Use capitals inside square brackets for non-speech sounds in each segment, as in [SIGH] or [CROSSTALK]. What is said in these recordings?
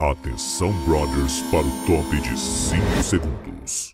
Atenção, brothers, para o top de 5 segundos.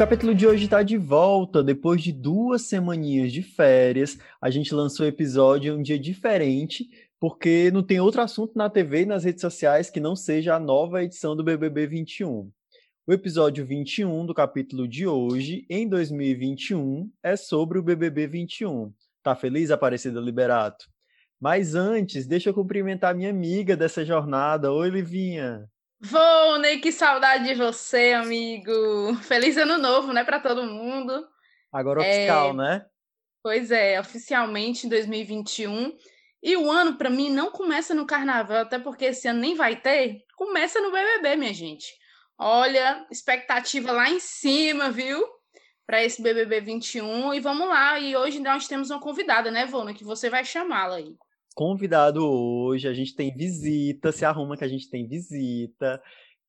Capítulo de hoje está de volta. Depois de duas semaninhas de férias, a gente lançou o episódio em um dia diferente, porque não tem outro assunto na TV e nas redes sociais que não seja a nova edição do BBB 21. O episódio 21 do capítulo de hoje, em 2021, é sobre o BBB 21. Tá feliz, Aparecida Liberato? Mas antes, deixa eu cumprimentar minha amiga dessa jornada. Oi, Livinha. Volney, que saudade de você, amigo. Feliz ano novo, né, para todo mundo. Agora oficial, é... né? Pois é, oficialmente em 2021. E o ano, para mim, não começa no carnaval, até porque esse ano nem vai ter. Começa no BBB, minha gente. Olha, expectativa lá em cima, viu? Para esse BBB 21. E vamos lá. E hoje nós temos uma convidada, né, Vona? Que você vai chamá-la aí convidado hoje, a gente tem visita, se arruma que a gente tem visita,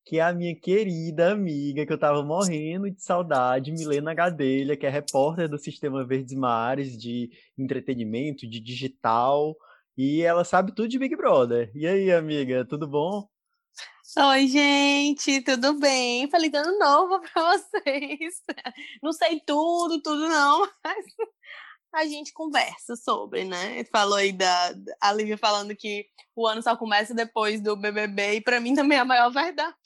que é a minha querida amiga, que eu tava morrendo de saudade, Milena Gadelha, que é repórter do Sistema Verdes Mares, de entretenimento, de digital, e ela sabe tudo de Big Brother. E aí, amiga, tudo bom? Oi, gente, tudo bem? Feliz ano novo [LAUGHS] para vocês. Não sei tudo, tudo não, mas a gente conversa sobre, né? Falou aí da a Lívia falando que o ano só começa depois do BBB e para mim também é a maior [LAUGHS] verdade.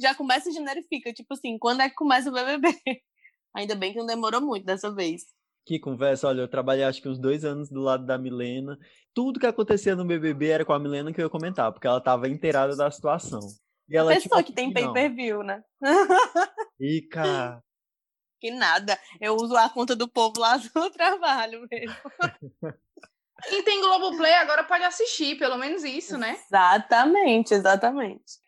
Já começa e generifica, tipo assim, quando é que começa o BBB? [LAUGHS] Ainda bem que não demorou muito dessa vez. Que conversa, olha, eu trabalhei acho que uns dois anos do lado da Milena. Tudo que acontecia no BBB era com a Milena que eu ia comentar, porque ela tava inteirada da situação. E ela, a pessoa tipo, que tem pay-per-view, né? Ica, que nada. Eu uso a conta do povo lá [LAUGHS] no trabalho mesmo. Quem tem Globoplay agora pode assistir, pelo menos isso, né? Exatamente, exatamente.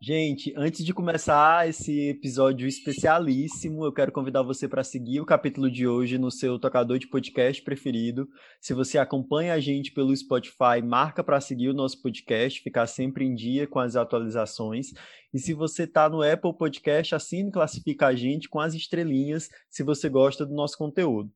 Gente, antes de começar esse episódio especialíssimo, eu quero convidar você para seguir o capítulo de hoje no seu tocador de podcast preferido. Se você acompanha a gente pelo Spotify, marca para seguir o nosso podcast, ficar sempre em dia com as atualizações. E se você está no Apple Podcast, assine e classifica a gente com as estrelinhas se você gosta do nosso conteúdo.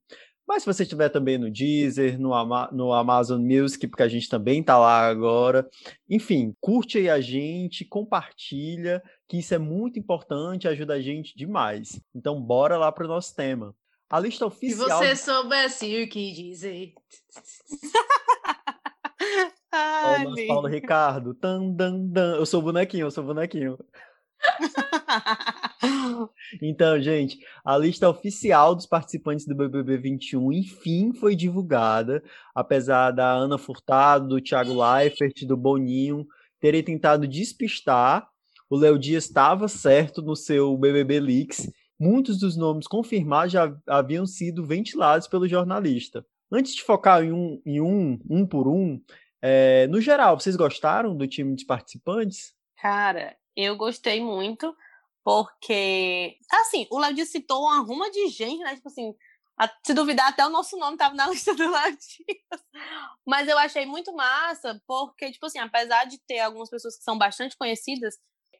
Mas se você estiver também no Deezer, no, Ama no Amazon Music, porque a gente também está lá agora. Enfim, curte aí a gente, compartilha, que isso é muito importante, ajuda a gente demais. Então, bora lá para o nosso tema. A lista oficial. Se você soubesse o que dizer. [LAUGHS] Ai, oh, Paulo Ricardo. Tan, dan, dan. Eu sou bonequinho, eu sou bonequinho. [LAUGHS] [LAUGHS] então, gente, a lista oficial dos participantes do BBB 21, enfim, foi divulgada, apesar da Ana Furtado, do Thiago Leifert, do Boninho terem tentado despistar. O Léo Dias estava certo no seu BBB Leaks. Muitos dos nomes confirmados já haviam sido ventilados pelo jornalista. Antes de focar em um, em um, um por um, é, no geral, vocês gostaram do time de participantes? Cara, eu gostei muito, porque, assim, o Léo citou uma ruma de gente, né? Tipo assim, a, se duvidar, até o nosso nome estava na [LAUGHS] lista do Léo Mas eu achei muito massa, porque, tipo assim, apesar de ter algumas pessoas que são bastante conhecidas,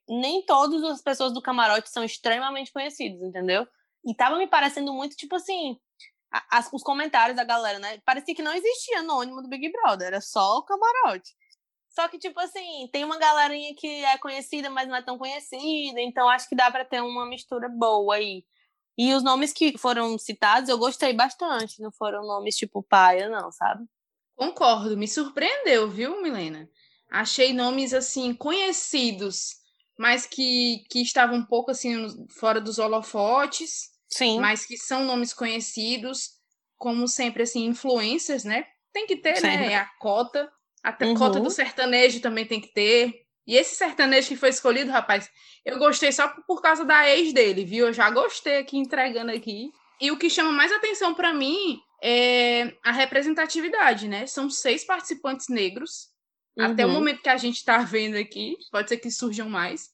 nem todas as pessoas do camarote são extremamente conhecidas, entendeu? E tava me parecendo muito, tipo assim, as, os comentários da galera, né? Parecia que não existia anônimo do Big Brother, era só o camarote. Só que, tipo assim, tem uma galerinha que é conhecida, mas não é tão conhecida, então acho que dá para ter uma mistura boa aí. E os nomes que foram citados eu gostei bastante, não foram nomes tipo paia, não, sabe? Concordo, me surpreendeu, viu, Milena? Achei nomes, assim, conhecidos, mas que, que estavam um pouco, assim, fora dos holofotes. Sim. Mas que são nomes conhecidos, como sempre, assim, influências, né? Tem que ter, né? É a cota. A uhum. cota do sertanejo também tem que ter. E esse sertanejo que foi escolhido, rapaz, eu gostei só por causa da ex dele, viu? Eu já gostei aqui entregando aqui. E o que chama mais atenção para mim é a representatividade, né? São seis participantes negros. Uhum. Até o uhum. momento que a gente está vendo aqui, pode ser que surjam mais.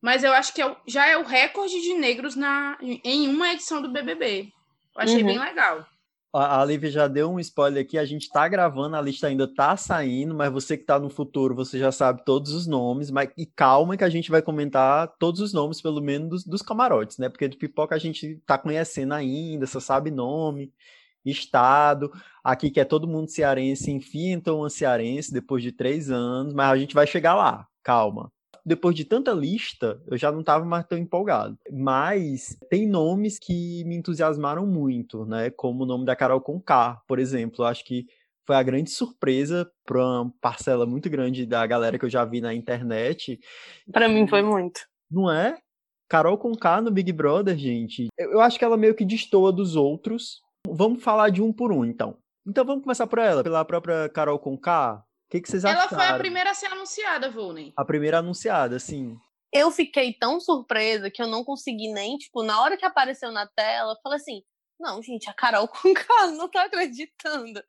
Mas eu acho que é, já é o recorde de negros na, em uma edição do BBB. Eu achei uhum. bem legal. A, Lívia já deu um spoiler aqui, a gente tá gravando, a lista ainda tá saindo, mas você que tá no futuro, você já sabe todos os nomes, mas e calma que a gente vai comentar todos os nomes, pelo menos dos, dos camarotes, né? Porque de pipoca a gente tá conhecendo ainda, só sabe nome, estado. Aqui que é todo mundo cearense, enfim, então uma cearense depois de três anos, mas a gente vai chegar lá, calma depois de tanta lista, eu já não estava mais tão empolgado. Mas tem nomes que me entusiasmaram muito, né? Como o nome da Carol Conká, por exemplo. Eu acho que foi a grande surpresa para uma parcela muito grande da galera que eu já vi na internet. Para mim foi muito. Não é? Carol Conká no Big Brother, gente. Eu acho que ela meio que destoa dos outros. Vamos falar de um por um, então. Então vamos começar por ela, pela própria Carol Conká que, que vocês Ela acharam? foi a primeira a ser anunciada, Volney. A primeira anunciada, sim. Eu fiquei tão surpresa que eu não consegui nem, tipo, na hora que apareceu na tela, eu falei assim, não, gente, a Carol [LAUGHS] com K, não tô acreditando.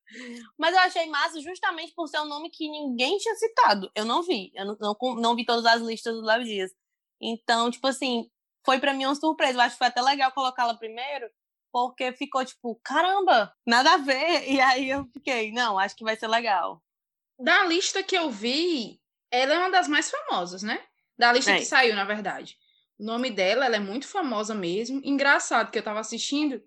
Mas eu achei massa justamente por ser um nome que ninguém tinha citado. Eu não vi, eu não, não, não vi todas as listas do Léo Dias. Então, tipo assim, foi para mim uma surpresa. Eu acho que foi até legal colocá-la primeiro, porque ficou tipo, caramba, nada a ver. E aí eu fiquei, não, acho que vai ser legal da lista que eu vi, ela é uma das mais famosas, né? Da lista é. que saiu, na verdade. O nome dela, ela é muito famosa mesmo. Engraçado que eu tava assistindo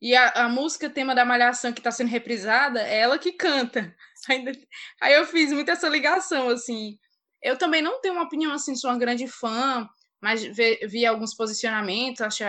e a, a música tema da Malhação que tá sendo reprisada é ela que canta. [LAUGHS] Aí eu fiz muito essa ligação, assim. Eu também não tenho uma opinião assim, sou uma grande fã, mas vi, vi alguns posicionamentos, acho,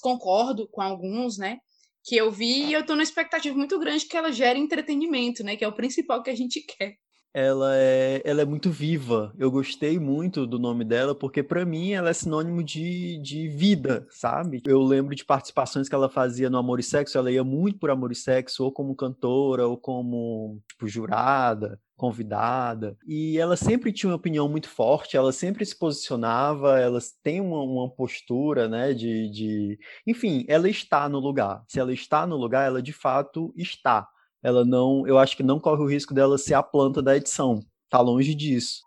concordo com alguns, né? Que eu vi e eu tô numa expectativa muito grande que ela gere entretenimento, né? Que é o principal que a gente [LAUGHS] quer ela é, ela é muito viva. Eu gostei muito do nome dela, porque para mim ela é sinônimo de, de vida, sabe? Eu lembro de participações que ela fazia no Amor e Sexo, ela ia muito por Amor e Sexo, ou como cantora, ou como tipo, jurada, convidada. E ela sempre tinha uma opinião muito forte, ela sempre se posicionava, ela tem uma, uma postura, né, de, de... Enfim, ela está no lugar. Se ela está no lugar, ela de fato está ela não, eu acho que não corre o risco dela ser a planta da edição. Tá longe disso.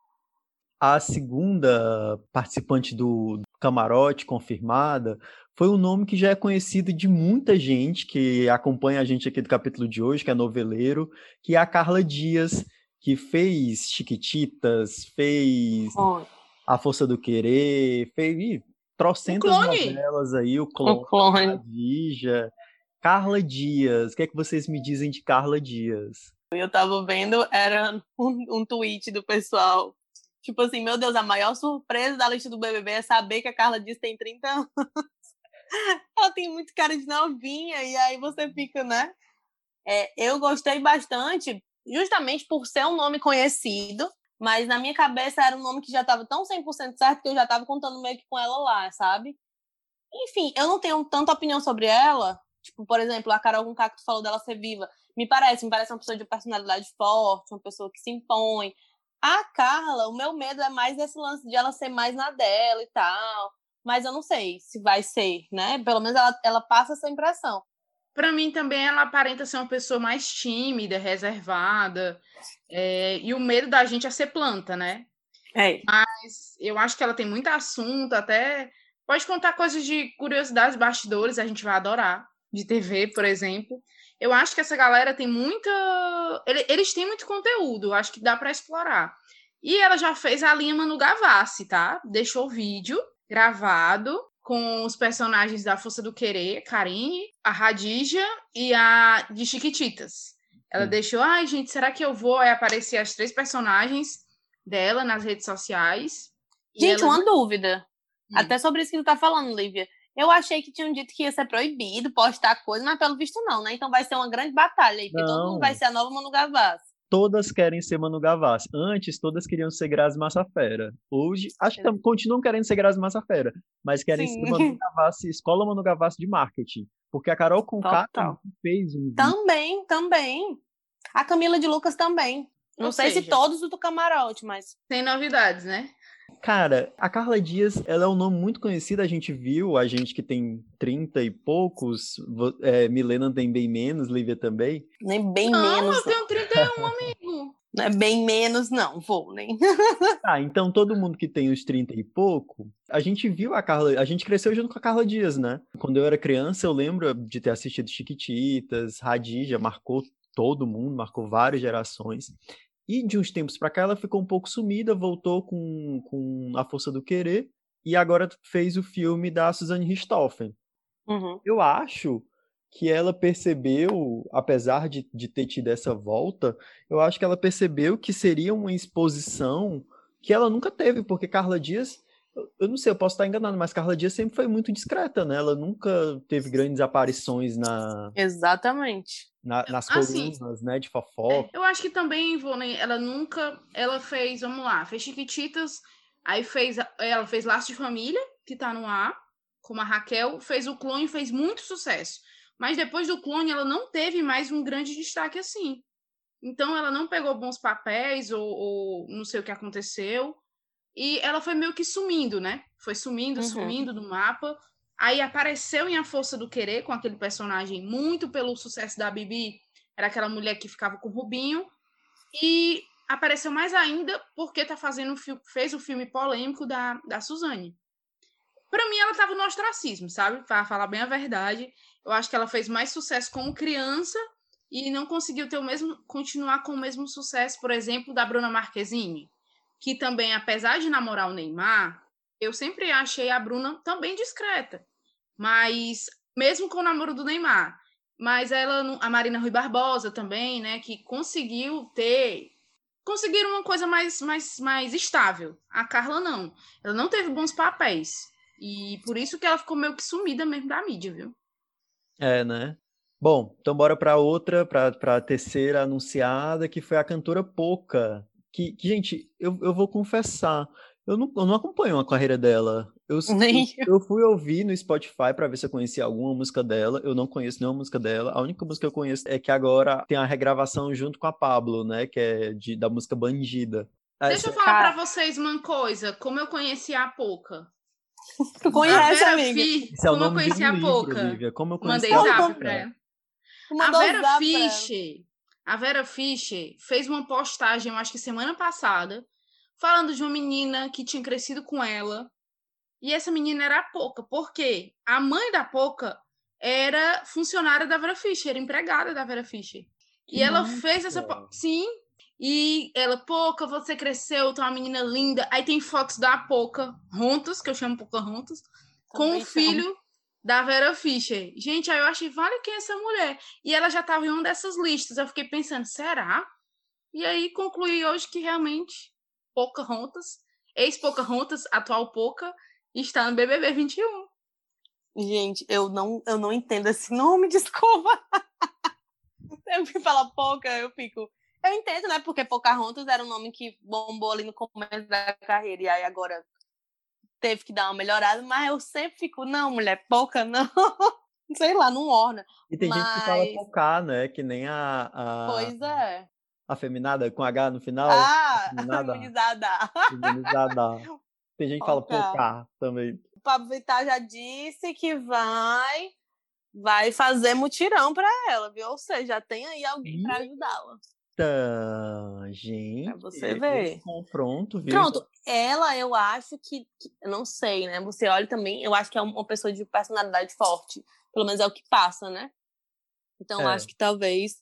A segunda participante do camarote confirmada foi um nome que já é conhecido de muita gente que acompanha a gente aqui do capítulo de hoje, que é noveleiro, que é a Carla Dias, que fez Chiquititas, fez oh. A Força do Querer, fez trocentas novelas aí, o Clone, o Clone. a Dija, Carla Dias. O que é que vocês me dizem de Carla Dias? Eu tava vendo, era [LAUGHS] um, um tweet do pessoal. Tipo assim, meu Deus, a maior surpresa da lista do BBB é saber que a Carla Dias tem 30 anos. [LAUGHS] Ela tem muito cara de novinha, e aí você fica, né? É, eu gostei bastante, justamente por ser um nome conhecido, mas na minha cabeça era um nome que já estava tão 100% certo que eu já estava contando meio que com ela lá, sabe? Enfim, eu não tenho tanta opinião sobre ela, Tipo, por exemplo, a Carol Conká que tu falou dela ser viva. Me parece, me parece uma pessoa de personalidade forte, uma pessoa que se impõe. A Carla, o meu medo é mais esse lance de ela ser mais na dela e tal. Mas eu não sei se vai ser, né? Pelo menos ela, ela passa essa impressão. Para mim também ela aparenta ser uma pessoa mais tímida, reservada. É, e o medo da gente é ser planta, né? É. Mas eu acho que ela tem muito assunto, até pode contar coisas de curiosidades, bastidores, a gente vai adorar de TV, por exemplo. Eu acho que essa galera tem muita. Eles têm muito conteúdo, acho que dá para explorar. E ela já fez a linha Manu Gavassi, tá? Deixou o vídeo gravado com os personagens da Força do Querer, Karine, a Radija e a de Chiquititas. Ela hum. deixou, ai, gente, será que eu vou Aí aparecer as três personagens dela nas redes sociais? Gente, ela... uma dúvida. Hum. Até sobre isso que tu tá falando, Lívia. Eu achei que tinham dito que ia ser proibido postar coisa, mas pelo visto não, né? Então vai ser uma grande batalha aí, porque não. todo mundo vai ser a nova Manu Gavassi. Todas querem ser Manu Gavassi. Antes, todas queriam ser Grazi Massafera. Hoje, acho que continuam querendo ser Grazi Massafera, mas querem Sim. ser Manu Gavassi, Escola Manu Gavassi de Marketing. Porque a Carol Conká fez um vídeo. Também, também. A Camila de Lucas também. Não Ou sei seja, se todos do camarote, mas. Tem novidades, né? Cara, a Carla Dias, ela é um nome muito conhecido, a gente viu, a gente que tem 30 e poucos, é, Milena tem bem menos, Lívia também. Nem bem não, menos. eu tenho 31, [LAUGHS] amigo. Não é bem menos, não, vou nem. [LAUGHS] ah, então todo mundo que tem os 30 e pouco A gente viu a Carla, a gente cresceu junto com a Carla Dias, né? Quando eu era criança, eu lembro de ter assistido Chiquititas, Radija, marcou todo mundo, marcou várias gerações. E de uns tempos para cá ela ficou um pouco sumida, voltou com, com A Força do Querer e agora fez o filme da Suzanne Richthofen. Uhum. Eu acho que ela percebeu, apesar de, de ter tido essa volta, eu acho que ela percebeu que seria uma exposição que ela nunca teve, porque Carla Dias eu não sei, eu posso estar enganado, mas Carla Dias sempre foi muito discreta, né? Ela nunca teve grandes aparições na. Exatamente. Na, nas Assim, colunas, né? De fofoca. É, eu acho que também, Ivone, ela nunca. Ela fez, vamos lá, fez Chiquititas, aí fez. Ela fez Laço de Família, que tá no ar, como a Raquel, fez o clone fez muito sucesso. Mas depois do clone, ela não teve mais um grande destaque assim. Então, ela não pegou bons papéis, ou, ou não sei o que aconteceu. E ela foi meio que sumindo, né? Foi sumindo, Uhum. sumindo do mapa. Aí apareceu em A Força do Querer com aquele personagem muito pelo sucesso da Bibi. Era aquela mulher que ficava com o Rubinho. E apareceu mais ainda porque tá fazendo, fez o filme polêmico da, da Suzane. Pra mim, ela tava no ostracismo, sabe? Pra falar bem a verdade. Eu acho que ela fez mais sucesso como criança e não conseguiu ter o mesmo, continuar com o mesmo sucesso, por exemplo, da Bruna Marquezine que também, apesar de namorar o Neymar, eu sempre achei a Bruna também discreta. Mas, mesmo com o namoro do Neymar, mas ela, a Marina Rui Barbosa também, né, que conseguiu ter. Conseguiram uma coisa mais, mais, mais estável. A Carla não. Ela não teve bons papéis. E por isso que ela ficou meio que sumida mesmo da mídia, viu? É, né? Bom, então bora para outra, para a terceira anunciada, que foi a cantora Poca. Que, que, gente, eu, eu vou confessar, eu não, eu não acompanho a carreira dela. Eu, Nem eu, eu fui ouvir no Spotify para ver se eu conhecia alguma música dela. Eu não conheço nenhuma música dela. A única música que eu conheço é que agora tem a regravação junto com a Pablo, né? Que é de, da música Bandida. Deixa eu falar pra vocês uma coisa. Como eu conheci a Poca. Tu A conhece, Vera amiga? Fi- Esse é o como eu nome de conheci um a. Olivia. Como eu conheci Mandei a zap pra ela. Tu A Vera ela. Fischer, a Vera Fischer fez uma postagem, eu acho que semana passada, falando de uma menina que tinha crescido com ela. E essa menina era a Poca. Por quê? A mãe da Poca era funcionária da Vera Fischer, era empregada da Vera Fischer. E Que ela fez essa. Sim. E ela, Poca, você cresceu, é uma menina linda. Aí tem fotos da Poca Rontos, que eu chamo Poca Rontos, com o filho da Vera Fischer. Gente, aí eu achei, vale quem é essa mulher? E ela já estava em uma dessas listas. Eu fiquei pensando, será? E aí concluí hoje que realmente Pocahontas, ex-Pocahontas, atual Poca, está no BBB 21. Gente, eu não, eu não entendo esse nome, [LAUGHS] desculpa. Sempre fala pouca, eu fico. Eu entendo, né? Porque Pocahontas era um nome que bombou ali no começo da carreira, e aí agora teve que dar uma melhorada, mas eu sempre fico, não, mulher, pouca, não. [LAUGHS] Sei lá, não orna. E tem gente que fala Mas- Pocá, né? Que nem a, a, Pois é. afeminada com H no final. Ah, nada. imunizada. feminizada. Tem gente que fala. Pocá também. O Pablo Vittar já disse que vai vai fazer mutirão pra ela, viu? Ou seja, já tem aí alguém pra ajudá-la. Tá, gente. você esse ver. confronto, viu? Pronto, ela eu acho que, que- não sei, né? Você olha também, eu acho que é uma pessoa de personalidade forte, pelo menos é o que passa, né? Então É. acho que talvez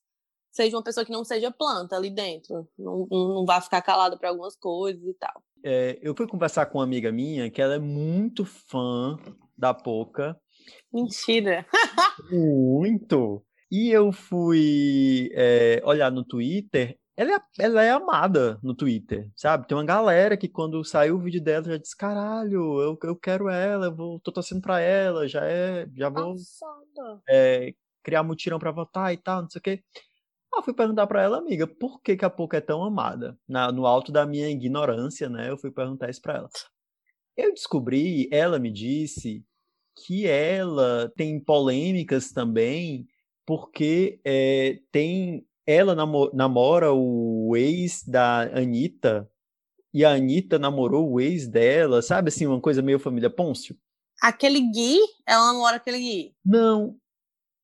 seja uma pessoa que não seja planta ali dentro, não, não, não vai ficar calada para algumas coisas e tal. É, eu fui conversar com uma amiga minha que ela é muito fã da Poca. Mentira. Muito! E eu fui é, olhar no Twitter. Ela é, ela é amada no Twitter, sabe? Tem uma galera que quando saiu o vídeo dela já disse: caralho, eu, eu quero ela, eu vou, tô torcendo pra ela, já é, já vou é, criar mutirão pra votar e tal, não sei o quê. Ah, fui perguntar pra ela, amiga, por que, que a Poca é tão amada? Na, no alto da minha ignorância, né? Eu fui perguntar isso pra ela. Eu descobri, ela me disse que ela tem polêmicas também, porque é, tem ela namo- namora o ex da Anitta, e a Anitta namorou o ex dela, sabe assim, uma coisa meio família Pôncio? Aquele Gui, ela namora aquele Gui. Não.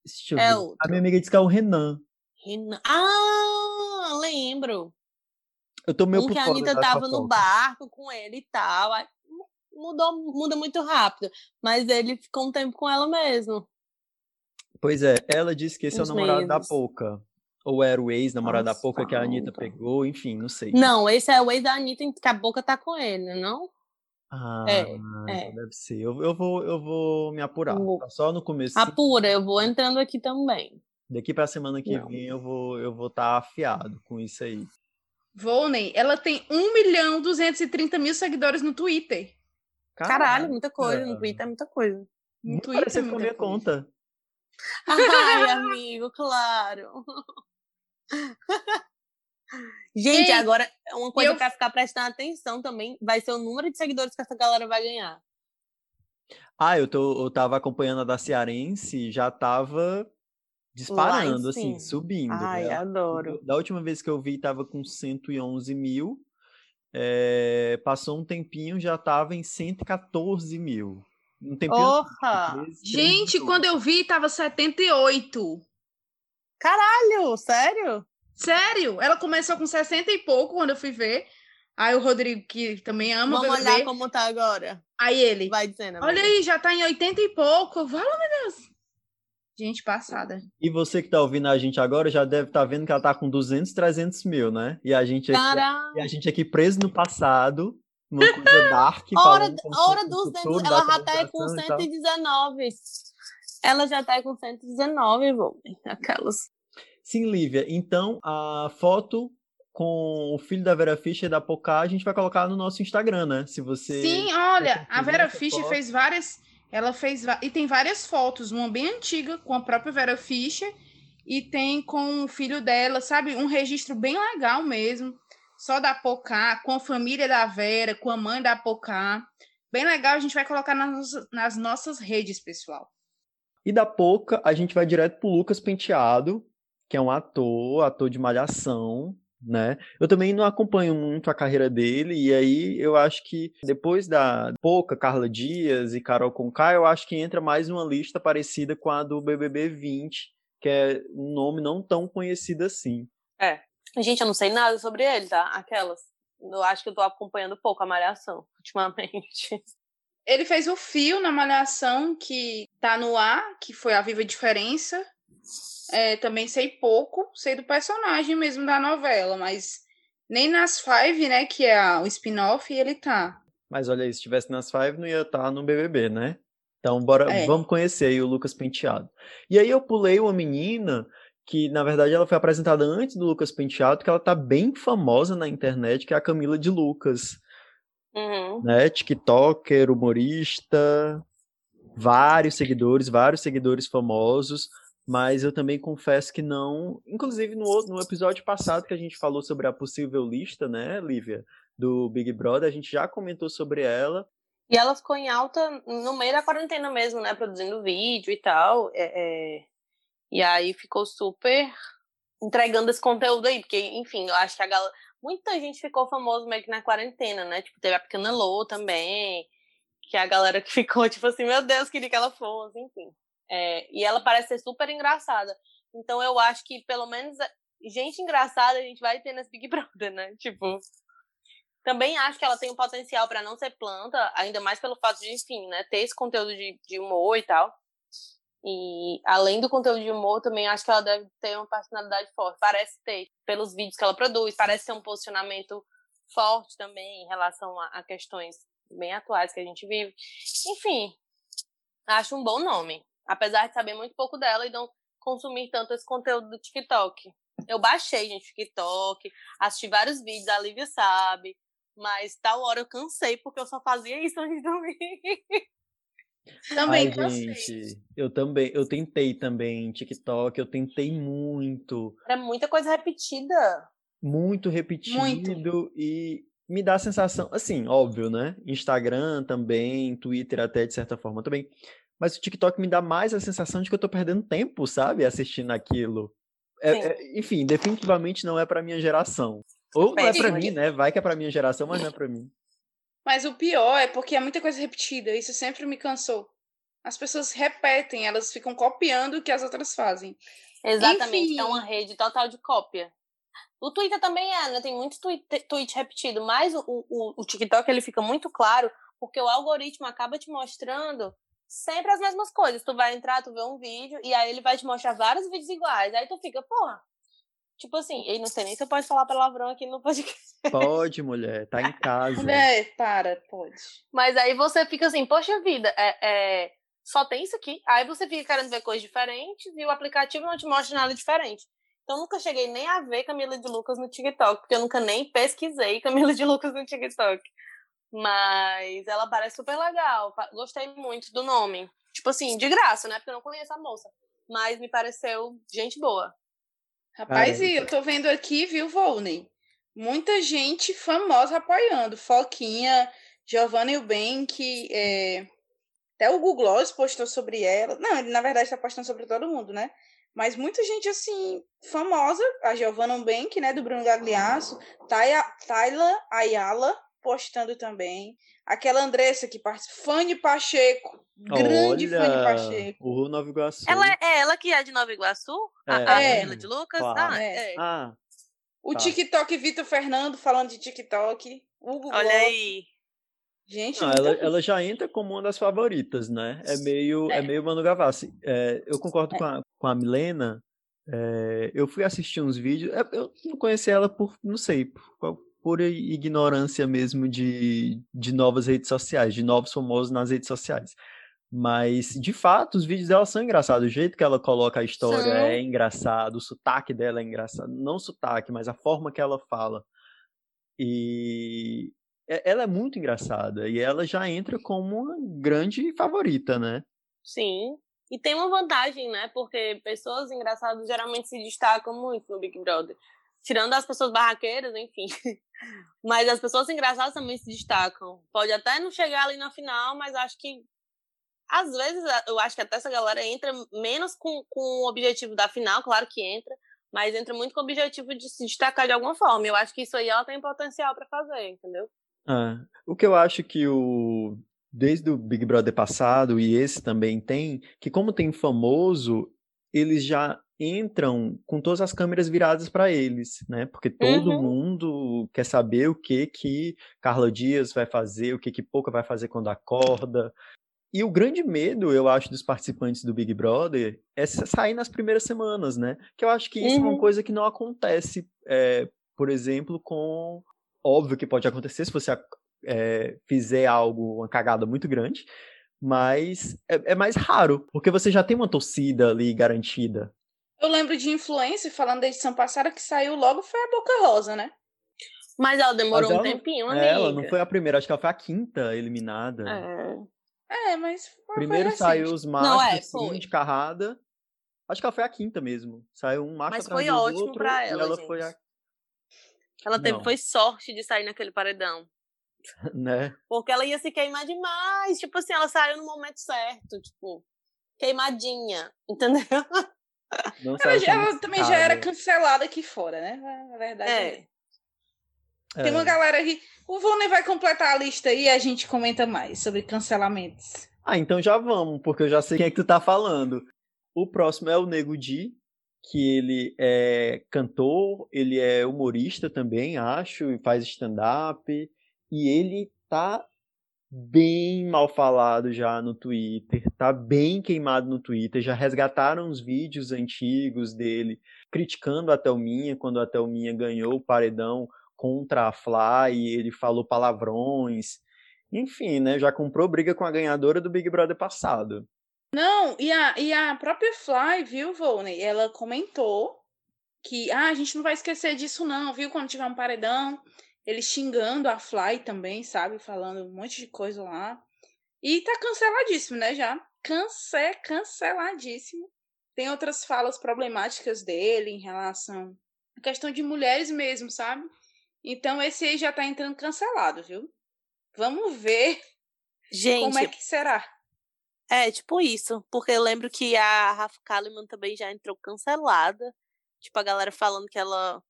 Deixa eu É ver. outro. A minha amiga disse que é o Renan. Renan. Ah, lembro. Eu tô meio um por que a Anitta tava no barco com ele e tal. Mudou, muda muito rápido. Mas ele ficou um tempo com ela mesmo. Pois é, ela disse que esse Uns é o namorado meses. da Poca. Ou era o ex-namorado da Poca que a Anitta pegou, enfim, não sei. Não, esse é o ex da Anitta que a Boca tá com ele, não? Ah, é, é. deve ser. Eu, eu, vou, eu vou me apurar. Tá só no começo. Apura, eu vou entrando aqui também. Daqui pra semana que não. vem eu vou eu vou estar tá afiado com isso aí. Volney, ela tem 1 milhão 230 mil seguidores no Twitter. Caralho, muita coisa. No Twitter é muita coisa. No Twitter é muita minha conta. Ai, amigo, claro. Gente, Ei, agora uma coisa eu... para ficar prestando atenção também vai ser o número de seguidores que essa galera vai ganhar. Ah, eu, tô, eu tava acompanhando a da Cearense, já tava disparando, assim, subindo. Ai, né? adoro. Da última vez que eu vi, tava com 111 mil. É, passou um tempinho, já tava em 114 mil. Um tempinho. Porra! Gente, quando eu vi, tava 78. Caralho, sério? Sério? Ela começou com 60 e pouco quando eu fui ver. Aí o Rodrigo, que também ama Vamos olhar como tá agora. Aí ele. Vai dizendo. Olha aí, já tá em 80 e pouco. Fala, meu Deus. Gente, passada. E você que tá ouvindo a gente agora já deve estar tá vendo que ela tá com 200, 300 mil, né? E a gente aqui, e a gente aqui preso no passado, numa coisa dark. hora, hora dos dentes, ela já tá com 119. Ela já tá com 119, vou. Aquelas. Sim, Lívia. Então, a foto com o filho da Vera Fischer e da Pocá, a gente vai colocar no nosso Instagram, né? Se você. Sim, olha, a Vera Fischer fez várias. Ela fez. E tem várias fotos, uma bem antiga com a própria Vera Fischer e tem com o filho dela, sabe? Um registro bem legal mesmo. Só da Pocá, com a família da Vera, com a mãe da Pocá. Bem legal, a gente vai colocar nas, nas nossas redes, pessoal. E da Poca, a gente vai direto pro Lucas Penteado, que é um ator, ator de malhação, né? Eu também não acompanho muito a carreira dele, e aí eu acho que depois da Pouca, Carla Dias e Carol Conká, eu acho que entra mais uma lista parecida com a do BBB 20, que é um nome não tão conhecido assim. É. Gente, eu não sei nada sobre ele, tá? Aquelas. Eu acho que eu tô acompanhando pouco a Malhação, [LAUGHS] ultimamente. Ele fez o fio na Malhação, que tá no ar, que foi a Viva Diferença, é, também sei pouco, sei do personagem mesmo da novela, mas nem nas Five, né, que é a, o spin-off, ele tá. Mas olha aí, se estivesse nas Five, não ia estar tá no BBB, né? Então, bora, é. vamos conhecer aí o Lucas Penteado. E aí eu pulei uma menina que, na verdade, ela foi apresentada antes do Lucas Penteado, que ela tá bem famosa na internet, que é a Camila de Lucas. Uhum. Né? TikToker, humorista, vários seguidores, vários seguidores famosos mas eu também confesso que não. Inclusive, no, no episódio passado que a gente falou sobre a possível lista, né, Lívia, do Big Brother, a gente já comentou sobre ela. E ela ficou em alta no meio da quarentena mesmo, né, produzindo vídeo e tal. É, é... E aí ficou super entregando esse conteúdo aí, porque, enfim, eu acho que a galera. Muita gente ficou famosa meio que na quarentena, né? Tipo, teve a Pequena Lô também, que é a galera que [LAUGHS] ficou, tipo assim, meu Deus, queria que ela fosse, enfim. É, e ela parece ser super engraçada. Então eu acho que pelo menos gente engraçada a gente vai ter nesse Big [LAUGHS] Brother, né? Tipo. Também acho que ela tem um potencial para não ser planta, ainda mais pelo fato de, enfim, né, ter esse conteúdo de, de humor e tal. E além do conteúdo de humor, também acho que ela deve ter uma personalidade forte. Parece ter, pelos vídeos que ela produz, parece ter um posicionamento forte também em relação a, a questões bem atuais que a gente vive. Enfim, acho um bom nome apesar de saber muito pouco dela e não consumir tanto esse conteúdo do TikTok. Eu baixei, gente, TikTok, assisti vários vídeos, a Lívia sabe, mas tal hora eu cansei porque eu só fazia isso [LAUGHS] antes de dormir. Também Ai, cansei. gente, eu também, eu tentei também TikTok, eu tentei muito. É muita coisa repetida. Muito repetido muito. e me dá a sensação, assim, óbvio, né? Instagram também, Twitter até de certa forma também mas o TikTok me dá mais a sensação de que eu tô perdendo tempo, sabe? Assistindo aquilo. É, é, enfim, definitivamente não é para minha geração. Ou não é para mim, né? Vai que é para minha geração, mas não é para mim. Mas o pior é porque é muita coisa repetida. Isso sempre me cansou. As pessoas repetem, elas ficam copiando o que as outras fazem. Exatamente, Enfim. é uma rede total de cópia. O Twitter também é, né? Tem muito tweet, tweet repetido, mas o, o, o TikTok ele fica muito claro porque o algoritmo acaba te mostrando sempre as mesmas coisas. Tu vai entrar, tu vê um vídeo, e aí ele vai te mostrar vários vídeos iguais. Aí tu fica, porra. Tipo assim, e não sei nem se eu posso falar palavrão aqui no podcast. Pode, mulher, tá em [LAUGHS] casa. Mulher, para, pode. Mas aí você fica assim, poxa vida, é, é, só tem isso aqui. Aí você fica querendo ver coisas diferentes e o aplicativo não te mostra nada diferente. Então, nunca cheguei nem a ver Camila de Lucas no TikTok, porque eu nunca nem pesquisei Camila de Lucas no TikTok. Mas ela parece super legal. Gostei muito do nome. Tipo assim, de graça, né? Porque eu não conheço a moça. Mas me pareceu gente boa. Rapaz, e eu tô vendo aqui, viu, Volney? Muita gente famosa apoiando. Foquinha, Giovanna Eubank, é... até o Google Gloss postou sobre ela. Não, ele na verdade está postando sobre todo mundo, né? Mas muita gente, assim, famosa, a Giovanna Bank, né, do Bruno Gagliasso, Tayla Ayala postando também. Aquela Andressa que participa, Fanny Pacheco, grande Olha, Fanny Pacheco. O Nova Iguaçu. Ela é, é ela que é de Nova Iguaçu? É. A, a é. de Lucas? Claro. Ah, é. ah, o tá. TikTok Vitor Fernando falando de TikTok. Hugo Olha Glock. aí. Gente, Não, ela, ela, já entra como uma das favoritas, né? É meio, é. é meio Manu Gavassi. É, eu concordo é. com, a, com a Milena. É, eu fui assistir uns vídeos. É, eu não conheci ela por, não sei, por, por ignorância mesmo de, de novas redes sociais, de novos famosos nas redes sociais. Mas, de fato, os vídeos dela são engraçados. O jeito que ela coloca a história é engraçado, o sotaque dela é engraçado. Não o sotaque, mas a forma que ela fala. E ela é muito engraçada e ela já entra como uma grande favorita, né? Sim. E tem uma vantagem, né? Porque pessoas engraçadas geralmente se destacam muito no Big Brother. Tirando as pessoas barraqueiras, enfim. [LAUGHS] Mas as pessoas engraçadas também se destacam. Pode até não chegar ali na final, mas acho que. Às vezes, eu acho que até essa galera entra menos com, com o objetivo da final, claro que entra, mas entra muito com o objetivo de se destacar de alguma forma. Eu acho que isso aí ela tem potencial para fazer, entendeu? Ah, o que eu acho que o desde o Big Brother passado e esse também tem, que como tem famoso, eles já entram com todas as câmeras viradas para eles, né? Porque todo uhum. mundo quer saber o que que Carla Dias vai fazer, o que que Pouca vai fazer quando acorda. E o grande medo, eu acho, dos participantes do Big Brother é sair nas primeiras semanas, né? Que eu acho que isso uhum. é uma uhum. coisa que não acontece, é, por exemplo, com Óbvio que pode acontecer se você é, fizer algo, uma cagada muito grande, mas é, é, mais raro, porque você já tem uma torcida ali garantida. Eu lembro de influência, falando da edição passada, que saiu logo foi a Boca Rosa, né? Mas ela demorou mas ela, um tempinho, amiga. Ela não foi a primeira, acho que ela foi a quinta eliminada. É, é mas. Primeiro saiu os machos, não, é, assim, de carrada. Acho que ela foi a quinta mesmo. Saiu um macho mas atrás foi do ótimo outro, pra ela, ela gente. foi a ela teve foi sorte de sair naquele paredão. [LAUGHS] né? Porque ela ia se queimar demais. Tipo assim, ela saiu no momento certo, tipo, queimadinha, [LAUGHS] entendeu? Não ela, ela também já era cancelada aqui fora, né? Na verdade. É. é. Tem uma galera aqui. O Vone vai completar a lista aí e a gente comenta mais sobre cancelamentos. Ah, então já vamos, porque eu já sei quem é que tu tá falando. O próximo é o Nego Di, que ele é cantor, ele é humorista também, acho, e faz stand-up, e ele tá bem mal falado já no Twitter, tá bem queimado no Twitter, já resgataram os vídeos antigos dele criticando a Thelminha, quando a Thelminha ganhou o paredão contra a Fly, e ele falou palavrões, enfim, né, já comprou briga com a ganhadora do Big Brother passado. Não, e a, e a própria Fly, viu, Volney? Ela comentou que ah, a gente não vai esquecer disso, não, viu? Quando tiver um paredão, ele xingando a Fly também, sabe? Falando um monte de coisa lá. E tá canceladíssimo, né? Já. Cance canceladíssimo. Tem outras falas problemáticas dele em relação à questão de mulheres mesmo, sabe? Então esse aí já tá entrando cancelado, viu? Vamos ver Gente, [LAUGHS] como é que será. É, tipo isso. Porque eu lembro que a Rafa Kalimann também já entrou cancelada. Tipo, a galera falando que ela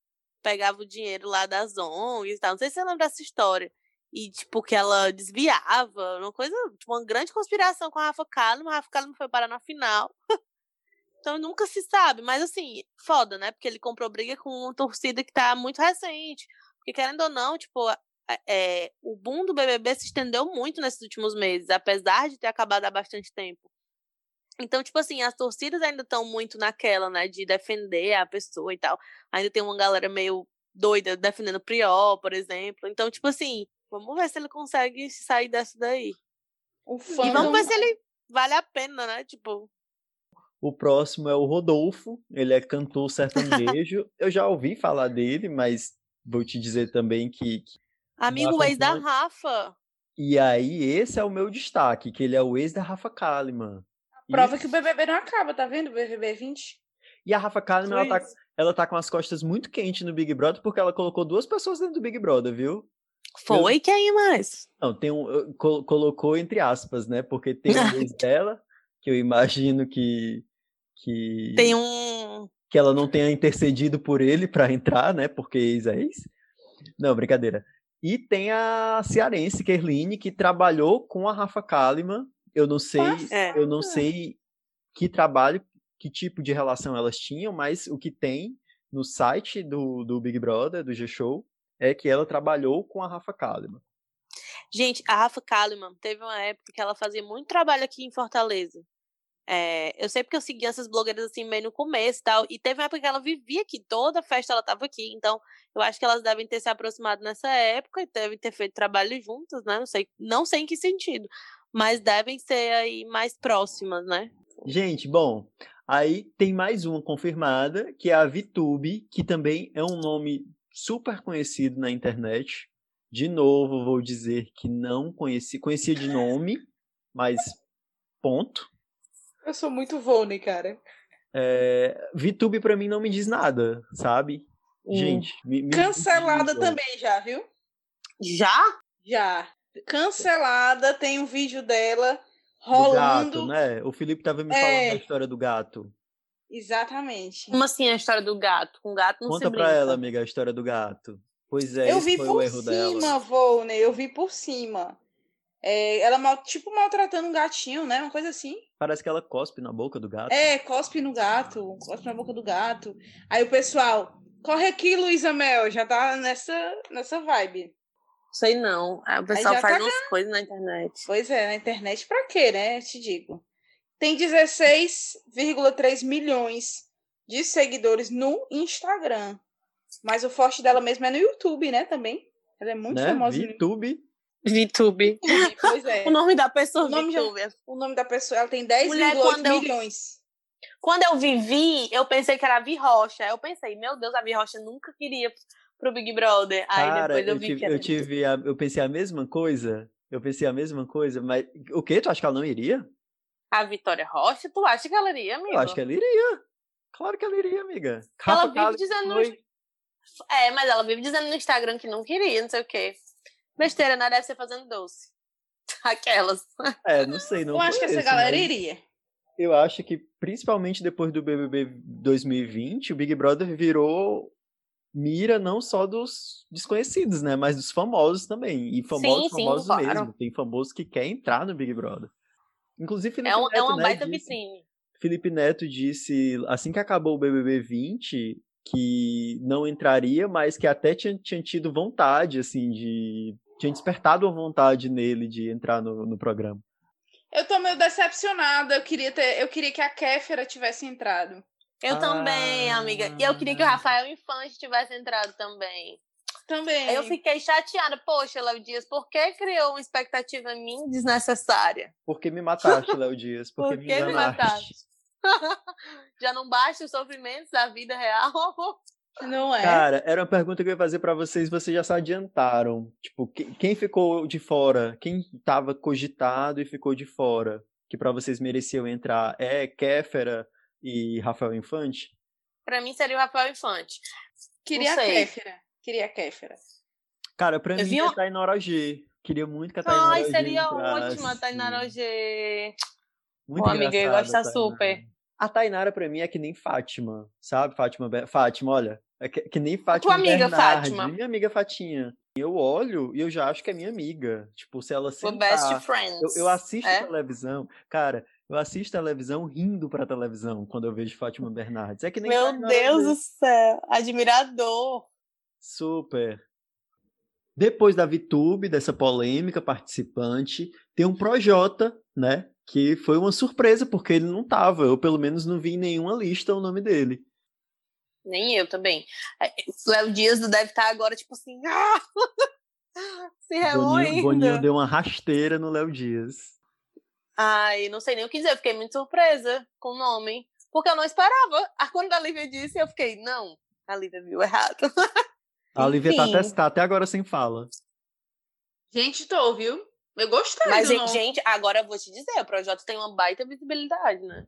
pegava o dinheiro lá das ONGs e tal. Não sei se você lembra dessa história. E, tipo, que ela desviava, uma coisa, tipo, uma grande conspiração com a Rafa Kalimann. A Rafa Kalimann foi parar na final. [LAUGHS] então nunca se sabe. Mas, assim, foda, né? Porque ele comprou briga com uma torcida que tá muito recente. Porque, querendo ou não, tipo, é, o boom do BBB se estendeu muito nesses últimos meses, apesar de ter acabado há bastante tempo. Então, tipo assim, as torcidas ainda estão muito naquela, né, de defender a pessoa e tal. Ainda tem uma galera meio doida defendendo o Prior, por exemplo. Então, tipo assim, vamos ver se ele consegue sair dessa daí. E vamos ver se ele vale a pena, né? Tipo. O próximo é o Rodolfo, ele é cantor sertanejo. Eu já ouvi falar dele, mas vou te dizer também que. que Amigo ex da Rafa. E aí, esse é o meu destaque, que ele é o ex da Rafa Kalimann. Prova que o BBB não acaba, tá vendo? O BBB 20. E a Rafa Kalimann, ela tá, ela tá com as costas muito quentes no Big Brother porque ela colocou duas pessoas dentro do Big Brother, viu? Foi? Eu... Quem mais? Não, tem um. Colocou entre aspas, né? Porque tem [LAUGHS] um ex dela, que eu imagino que. que tem um. Que ela não tenha intercedido por ele para entrar, né? Porque ex é ex. Não, brincadeira. E tem a cearense, Kerline, que trabalhou com a Rafa Kalimann eu não sei, é. eu não sei que trabalho, que tipo de relação elas tinham, mas o que tem no site do, do Big Brother, do G-Show, é que ela trabalhou com a Rafa Kalimann. Gente, a Rafa Kalimann teve uma época que ela fazia muito trabalho aqui em Fortaleza. É, eu sei porque eu seguia essas blogueiras assim meio no começo e tal. E teve uma época que ela vivia aqui, toda festa ela estava aqui. Então, eu acho que elas devem ter se aproximado nessa época e devem ter feito trabalho juntas, né? Não sei, não sei em que sentido mas devem ser aí mais próximas, né? Gente, bom, aí tem mais uma confirmada, que é a VTube, que também é um nome super conhecido na internet. De novo, vou dizer que não conheci, conhecia de nome, mas ponto. Eu sou muito Vone, cara. É, VTube para mim não me diz nada, sabe? Hum. Gente, me, me cancelada também já, viu? Já? Já cancelada, tem um vídeo dela rolando. Do gato, né? O Felipe tava me falando é... da história do gato. Exatamente. Como assim a história do gato? Com gato não Conta se pra ela, amiga, a história do gato. Pois é, eu vi por cima, Volney, eu vi por cima. É, ela mal, tipo maltratando um gatinho, né? Uma coisa assim. Parece que ela cospe na boca do gato. É, cospe no gato, cospe na boca do gato. Aí o pessoal, corre aqui, Luísa Mel, já tá nessa, nessa vibe. Sei não. O pessoal faz tá... umas coisas na internet. Pois é, na internet pra quê, né? Te digo. Tem 16,3 milhões de seguidores no Instagram. Mas o forte dela mesmo é no YouTube, né? Também. Ela é muito né? famosa no YouTube. VTube. Pois é. [LAUGHS] o nome da pessoa, o nome, VTube. o nome da pessoa, ela tem 10,8 milhões. Eu, quando eu vivi, eu pensei que era a Vi Rocha. Eu pensei, meu Deus, a Vi Rocha nunca queria pro Big Brother. Aí Cara, depois eu, eu vi tive, que era... eu tive a, eu pensei a mesma coisa. Eu pensei a mesma coisa, mas o que? Tu acha que ela não iria? A Vitória Rocha, tu acha que ela iria, amigo? Eu acho que ela iria. Claro que ela iria, amiga. Ela vive dizendo foi... no... É, mas ela vive dizendo no Instagram que não queria, não sei o quê. Besteira, né? Deve ser fazendo doce. [LAUGHS] Aquelas. É, não sei, não Eu acho que essa galera mas... iria. Eu acho que, principalmente depois do BBB 2020, o Big Brother virou mira não só dos desconhecidos, né? Mas dos famosos também. E famosos, sim, famosos sim, mesmo. Claro. Tem famosos que quer entrar no Big Brother. Inclusive, Felipe é, um, Neto, é uma né, baita disse. Felipe Neto disse, assim que acabou o BBB 20, que não entraria, mas que até tinha, tinha tido vontade, assim, de. Tinha despertado a vontade nele de entrar no, no programa. Eu tô meio decepcionada. Eu queria, ter, eu queria que a Kéfera tivesse entrado. Eu ah. também, amiga. E eu queria que o Rafael Infante tivesse entrado também. Também. Eu fiquei chateada. Poxa, Léo Dias, por que criou uma expectativa em mim desnecessária? Por que me mataste, Léo Dias? Por, por que me, me mataste? [LAUGHS] Já não basta os sofrimentos da vida real? Não é. Cara, era uma pergunta que eu ia fazer para vocês, vocês já se adiantaram. Tipo, quem ficou de fora? Quem tava cogitado e ficou de fora? Que para vocês mereciam entrar? É Kéfera, e Rafael Infante? Para mim seria o Rafael Infante. Queria a Kéfera. Queria a Kéfera. Cara, pra eu mim é Tainara G. Queria muito que a Tainara Ai, seria ótima a Tainara G. Muito Ô, amiga, eu gosto super. A Tainara pra mim é que nem Fátima, sabe? Fátima, Fátima, olha. É que, que nem Fátima Tua amiga Bernardi, Fátima. Minha amiga Fatinha. Eu olho e eu já acho que é minha amiga. Tipo, se ela sentar... best friends. Eu, eu assisto é? televisão. Cara, eu assisto televisão rindo pra televisão quando eu vejo Fátima Bernardes. É que nem Meu Deus do céu, admirador. Super. Depois da VTube, dessa polêmica participante, tem um Projota, né? Que foi uma surpresa, porque ele não tava. Eu, pelo menos, não vi em nenhuma lista o nome dele. Nem eu também. É, Léo Dias deve estar agora, tipo assim. [LAUGHS] Se remoendo. Boninho, Boninho deu uma rasteira no Léo Dias. Ai, não sei nem o que dizer. Eu fiquei muito surpresa com o nome. Porque eu não esperava. Quando a Lívia disse, eu fiquei, não, a Lívia viu errado. [LAUGHS] A Lívia tá até, tá até agora sem fala. Gente, tô, viu? Eu gostei. Mas, gente, agora eu vou te dizer, o projeto tem uma baita visibilidade, né?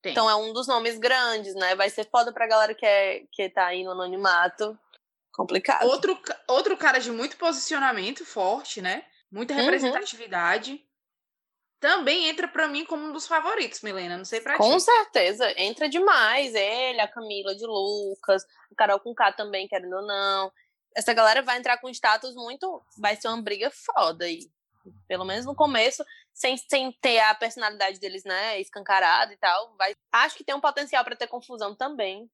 Tem. Então é um dos nomes grandes, né? Vai ser foda pra galera que, é, que tá aí no anonimato. Complicado. Outro, outro cara de muito posicionamento forte, né? Muita uhum. representatividade. Uhum. Também entra para mim como um dos favoritos, Milena. Não sei pra Com ti. certeza, entra demais. Ele, a Camila de Lucas, a Carol com K também, querendo ou não. Essa galera vai entrar com status muito. Vai ser uma briga foda aí. Pelo menos no começo, sem, sem ter a personalidade deles, né, escancarada e tal. Vai... Acho que tem um potencial para ter confusão também.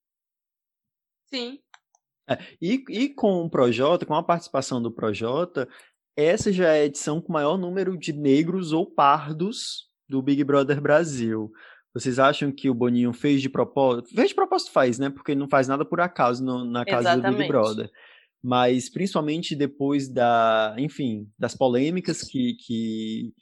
Sim. É, e, e com o Projota, com a participação do Projota, essa já é a edição com o maior número de negros ou pardos do Big Brother Brasil. Vocês acham que o Boninho fez de propósito? Fez de propósito faz, né? Porque ele não faz nada por acaso no, na casa Exatamente. do Big Brother. Mas principalmente depois da, enfim, das polêmicas que, que,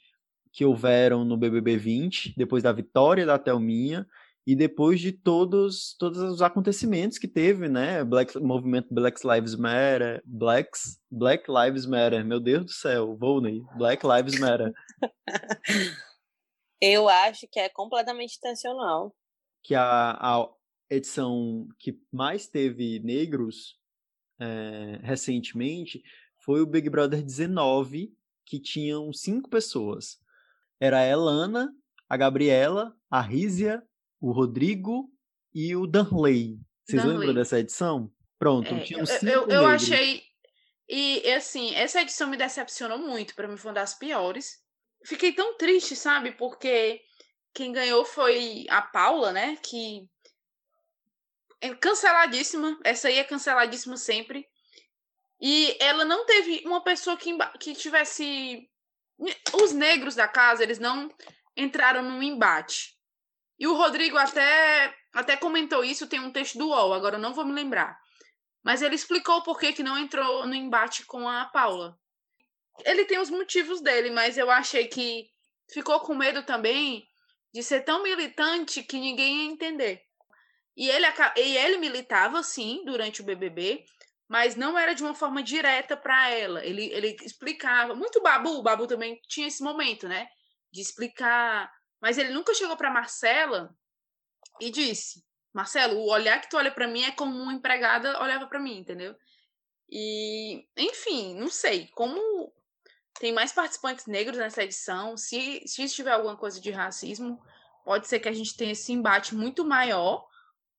que houveram no BBB 20, depois da vitória da Thelminha, e depois de todos, todos os acontecimentos que teve, né? Black, movimento Black Lives Matter, Blacks, Black Lives Matter, meu Deus do céu, Volney, Black Lives Matter. [LAUGHS] Eu acho que é completamente intencional. Que a, a edição que mais teve negros é, recentemente foi o Big Brother 19, que tinham cinco pessoas. Era a Elana, a Gabriela, a Rízia, o Rodrigo e o Danley. Vocês Danley. lembram dessa edição? Pronto, é, tinham cinco Eu, eu achei... E, assim, essa edição me decepcionou muito, para mim foi uma das piores. Fiquei tão triste, sabe? Porque quem ganhou foi a Paula, né? Que é canceladíssima. Essa aí é canceladíssima sempre. E ela não teve uma pessoa que, que tivesse. Os negros da casa, eles não entraram num embate. E o Rodrigo até, até comentou isso, tem um texto do UOL, agora eu não vou me lembrar. Mas ele explicou por que, que não entrou no embate com a Paula. Ele tem os motivos dele, mas eu achei que ficou com medo também de ser tão militante que ninguém ia entender. E ele, e ele militava, sim, durante o BBB, mas não era de uma forma direta para ela. Ele, ele explicava. Muito Babu, o Babu também tinha esse momento, né? De explicar mas ele nunca chegou para Marcela e disse: Marcelo, o olhar que tu olha para mim é como uma empregada olhava para mim, entendeu? E, enfim, não sei. Como tem mais participantes negros nessa edição, se, se tiver alguma coisa de racismo, pode ser que a gente tenha esse embate muito maior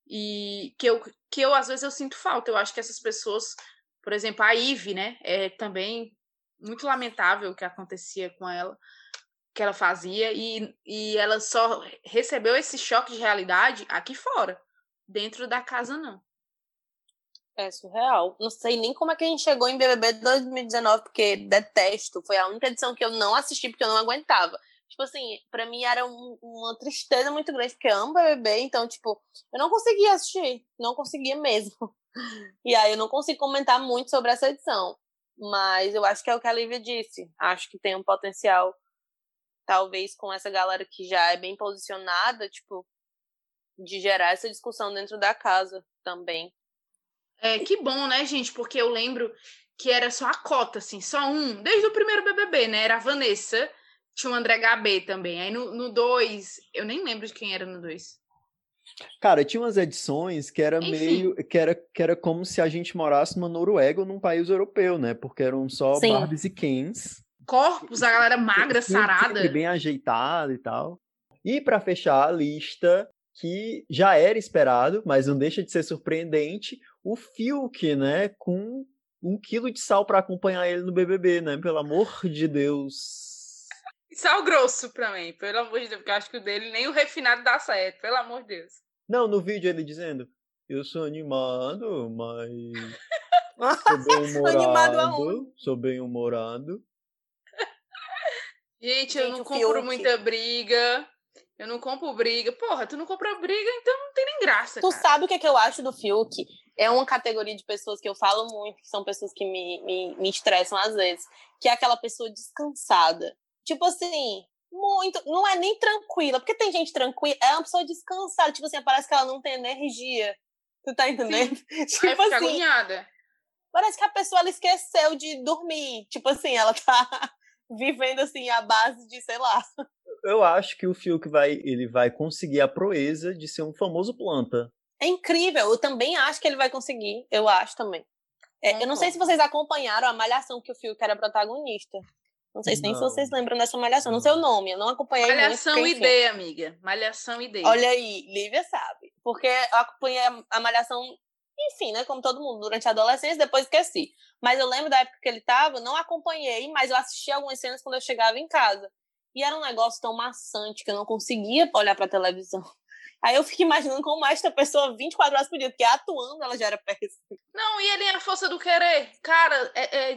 e que eu, que eu às vezes eu sinto falta. Eu acho que essas pessoas, por exemplo, a Ive, né, é também muito lamentável o que acontecia com ela que ela fazia e, e ela só recebeu esse choque de realidade aqui fora. Dentro da casa, não. É surreal. Não sei nem como é que a gente chegou em BBB 2019, porque detesto. Foi a única edição que eu não assisti porque eu não aguentava. Tipo assim, pra mim era um, uma tristeza muito grande, porque eu amo BBB, então, tipo, eu não conseguia assistir. Não conseguia mesmo. [LAUGHS] E aí eu não consigo comentar muito sobre essa edição. Mas eu acho que é o que a Lívia disse. Acho que tem um potencial talvez com essa galera que já é bem posicionada, tipo, de gerar essa discussão dentro da casa também. É, que bom, né, gente? Porque eu lembro que era só a cota, assim, só um, desde o primeiro BBB, né? Era a Vanessa, tinha o André HB também. Aí no 2, eu nem lembro de quem era no 2. Cara, tinha umas edições que era Enfim. meio. Que era, que era como se a gente morasse numa Noruega ou num país europeu, né? Porque eram só Sim. Barbies e Kens corpos, a galera magra, sarada. bem ajeitada e tal. E para fechar a lista, que já era esperado, mas não deixa de ser surpreendente, o Fiuk, né, com um quilo de sal para acompanhar ele no BBB, né? Pelo amor de Deus. Sal grosso pra mim, pelo amor de Deus, porque eu acho que o dele nem o refinado dá certo, pelo amor de Deus. Não, no vídeo ele dizendo, eu sou animado, mas [LAUGHS] Sou bem humorado. Sou bem humorado. Gente, eu não compro muita briga. Eu não compro briga. Porra, tu não compra briga, então não tem nem graça. Tu cara. sabe o que, é que eu acho do Fiuk? É uma categoria de pessoas que eu falo muito, que são pessoas que me, me, me estressam às vezes. Que é aquela pessoa descansada. Tipo assim, muito. Não é nem tranquila, porque tem gente tranquila, é uma pessoa descansada. Tipo assim, parece que ela não tem energia. Tu tá entendendo? [LAUGHS] Sim. tipo assim. Agoniada. Parece que a pessoa ela esqueceu de dormir. Tipo assim, ela tá vivendo assim a base de, sei lá. Eu acho que o Fiuk vai, ele vai conseguir a proeza de ser um famoso planta. É incrível, eu também acho que ele vai conseguir, eu acho também. É, eu não sei se vocês acompanharam a malhação que o Fiuk era protagonista. Não sei se nem se vocês lembram dessa malhação. Não sei o nome, eu não acompanhei Malhação muito, ID, amiga. Malhação ID. Olha aí, Lívia sabe. Porque eu acompanhei a malhação enfim, né? Como todo mundo, durante a adolescência, depois esqueci. Mas eu lembro da época que ele tava, não acompanhei, mas eu assisti algumas cenas quando eu chegava em casa. E era um negócio tão maçante que eu não conseguia olhar pra televisão. [LAUGHS] Aí eu fico imaginando como esta pessoa 24 horas por dia, porque atuando ela já era péssima. Não, e ele é a força do querer. Cara, é, é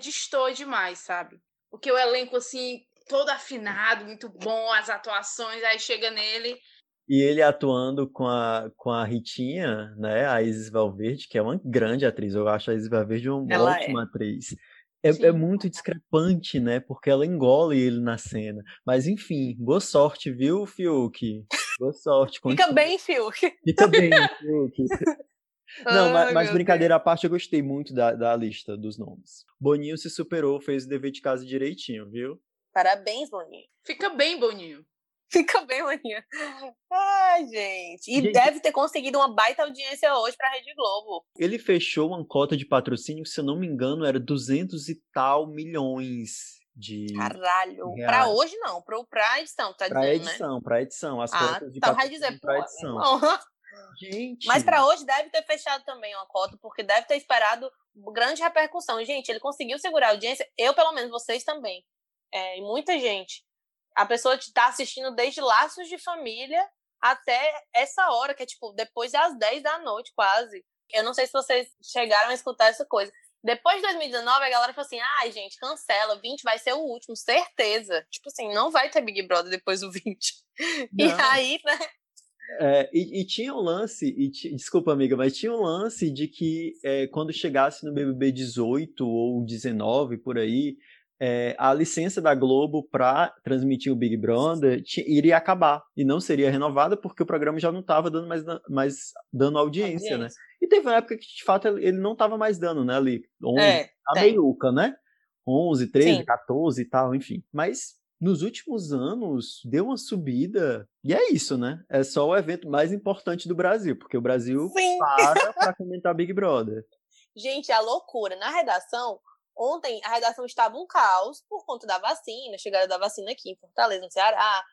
demais, sabe? Porque o elenco, assim, todo afinado, muito bom, as atuações, aí chega nele, e ele atuando com a, com a Ritinha, né? A Isis Valverde, que é uma grande atriz. Eu acho a Isis Valverde uma ela ótima é. atriz. É, é, muito discrepante, né? Porque ela engole ele na cena. Mas enfim, boa sorte, viu, Fiuk? Boa sorte. [LAUGHS] Fica bem, Fiuk. Fica bem, [LAUGHS] Fiuk. Não, mas, mas brincadeira à parte, eu gostei muito da, da lista dos nomes. Boninho se superou, fez o dever de casa direitinho, viu? Parabéns, Boninho. Fica bem, Boninho. Fica bem, maninha. Ai, gente. E gente, deve ter conseguido uma baita audiência hoje pra Rede Globo. Ele fechou uma cota de patrocínio, se eu não me engano, era 200 e tal milhões de. Caralho. Reais. Pra hoje não, pro, pra edição, tá pra dizendo, né? edição, né? Pra edição, as ah, cotas de então vai dizer, pra edição. [LAUGHS] Gente. Mas para hoje deve ter fechado também uma cota, porque deve ter esperado grande repercussão. Gente, ele conseguiu segurar a audiência, eu pelo menos, vocês também. É, e muita gente a pessoa está assistindo desde laços de família até essa hora, que é tipo depois das 10 da noite, quase. Eu não sei se vocês chegaram a escutar essa coisa. Depois de 2019, a galera falou assim: ai, ah, gente, cancela, 20 vai ser o último, certeza. Tipo assim, não vai ter Big Brother depois do 20. [LAUGHS] Não. E aí, né? É, e, e, tinha um lance, e desculpa, amiga, mas tinha um lance de que é, quando chegasse no BBB 18 ou 19 por aí, é, a licença da Globo para transmitir o Big Brother iria acabar e não seria renovada porque o programa já não estava dando mais, mais dando audiência, audiência, né? E teve uma época que, de fato, ele não estava mais dando, né, ali, 11, é, a meiuca, né? 11, 13, Sim. 14 e tal, enfim. Mas nos últimos anos deu uma subida e é isso, né? É só o evento mais importante do Brasil, porque o Brasil Sim. para para [LAUGHS] comentar Big Brother. Gente, a loucura. Na redação, Ontem a redação estava um caos por conta da vacina, chegada da vacina aqui em Fortaleza, no Ceará.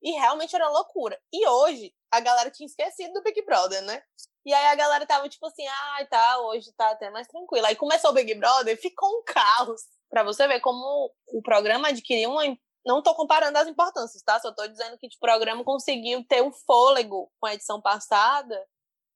E realmente era loucura. E hoje a galera tinha esquecido do Big Brother, né? E aí a galera tava tipo assim, ah, tá, hoje tá até mais tranquilo. Aí começou o Big Brother e ficou um caos. Pra você ver como o programa adquiriu uma. Não tô comparando as importâncias, tá? Só tô dizendo que tipo, o programa conseguiu ter um fôlego com a edição passada